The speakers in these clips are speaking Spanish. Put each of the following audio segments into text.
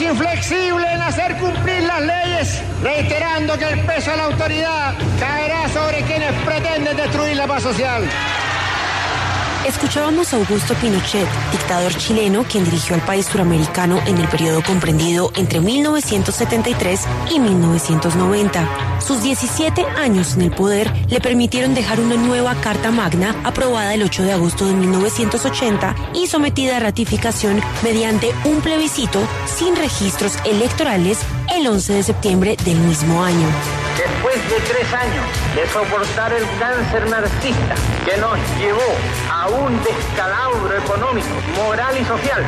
inflexible en hacer cumplir las leyes, reiterando que el peso de la autoridad caerá sobre quienes pretenden destruir la paz social. Escuchábamos a Augusto Pinochet, dictador chileno, quien dirigió al país suramericano en el periodo comprendido entre 1973 y 1990. Sus 17 años en el poder le permitieron dejar una nueva Carta Magna aprobada el 8 de agosto de 1980 y sometida a ratificación mediante un plebiscito sin registros electorales el 11 de septiembre del mismo año. Después de tres años de soportar el cáncer narcisista que nos llevó a un descalabro económico, moral y social,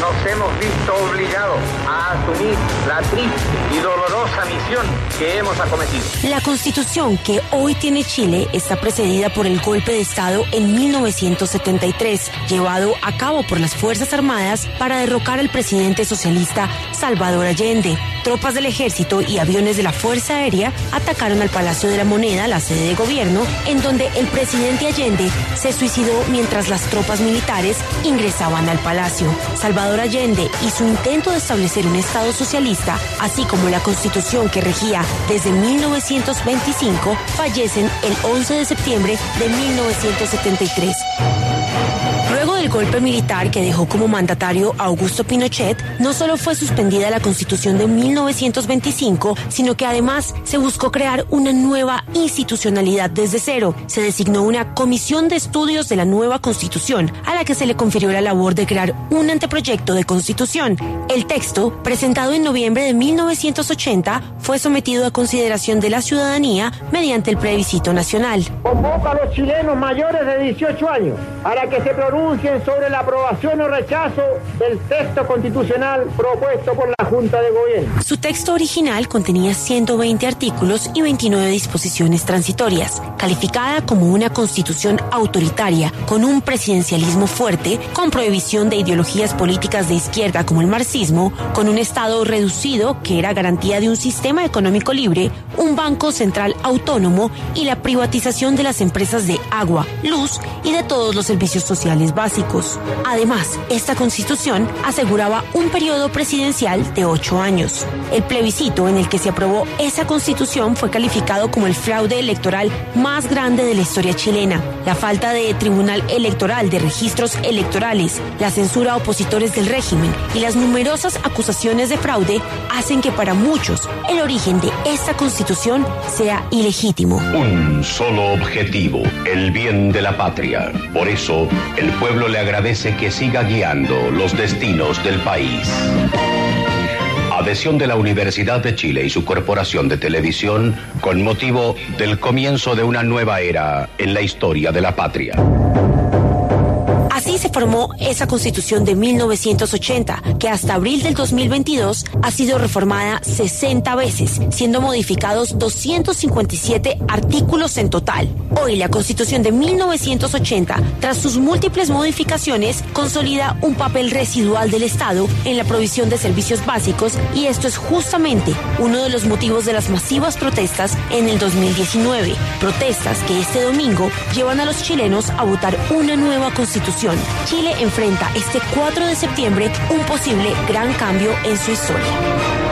nos hemos visto obligados asumir la triste y dolorosa misión que hemos acometido. La constitución que hoy tiene Chile está precedida por el golpe de Estado en 1973, llevado a cabo por las Fuerzas Armadas para derrocar al presidente socialista Salvador Allende. Tropas del ejército y aviones de la Fuerza Aérea atacaron al Palacio de la Moneda, la sede de gobierno, en donde el presidente Allende se suicidó mientras las tropas militares ingresaban al palacio. Salvador Allende y su intento de establecer un Estado socialista, así como la constitución que regía desde 1925, fallecen el 11 de septiembre de 1973. Del golpe militar que dejó como mandatario a Augusto Pinochet, no solo fue suspendida la constitución de 1925, sino que además se buscó crear una nueva institucionalidad desde cero. Se designó una comisión de estudios de la nueva constitución, a la que se le confirió la labor de crear un anteproyecto de constitución. El texto, presentado en noviembre de 1980, fue sometido a consideración de la ciudadanía mediante el plebiscito nacional. Convoco a los chilenos mayores de 18 años para que se pronuncien sobre la aprobación o rechazo del texto constitucional propuesto por la Junta de Gobierno. Su texto original contenía 120 artículos y 29 disposiciones transitorias, calificada como una constitución autoritaria con un presidencialismo fuerte, con prohibición de ideologías políticas de izquierda como el marxismo, con un Estado reducido que era garantía de un sistema económico libre, un banco central autónomo y la privatización de las empresas de agua, luz y de todos los servicios sociales básicos. Además, esta constitución aseguraba un periodo presidencial de ocho años. El plebiscito en el que se aprobó esa constitución fue calificado como el fraude electoral más grande de la historia chilena. La falta de tribunal electoral, de registros electorales, la censura a opositores del régimen y las numerosas acusaciones de fraude hacen que para muchos el origen de esta constitución sea ilegítimo. Un solo objetivo, el bien de la patria. Por eso, el pueblo le agradece que siga guiando los destinos del país. Adhesión de la Universidad de Chile y su corporación de televisión con motivo del comienzo de una nueva era en la historia de la patria. Así se formó esa constitución de 1980, que hasta abril del 2022 ha sido reformada 60 veces, siendo modificados 257 artículos en total. Hoy la constitución de 1980, tras sus múltiples modificaciones, consolida un papel residual del Estado en la provisión de servicios básicos y esto es justamente uno de los motivos de las masivas protestas en el 2019. Protestas que este domingo llevan a los chilenos a votar una nueva constitución. Chile enfrenta este 4 de septiembre un posible gran cambio en su historia.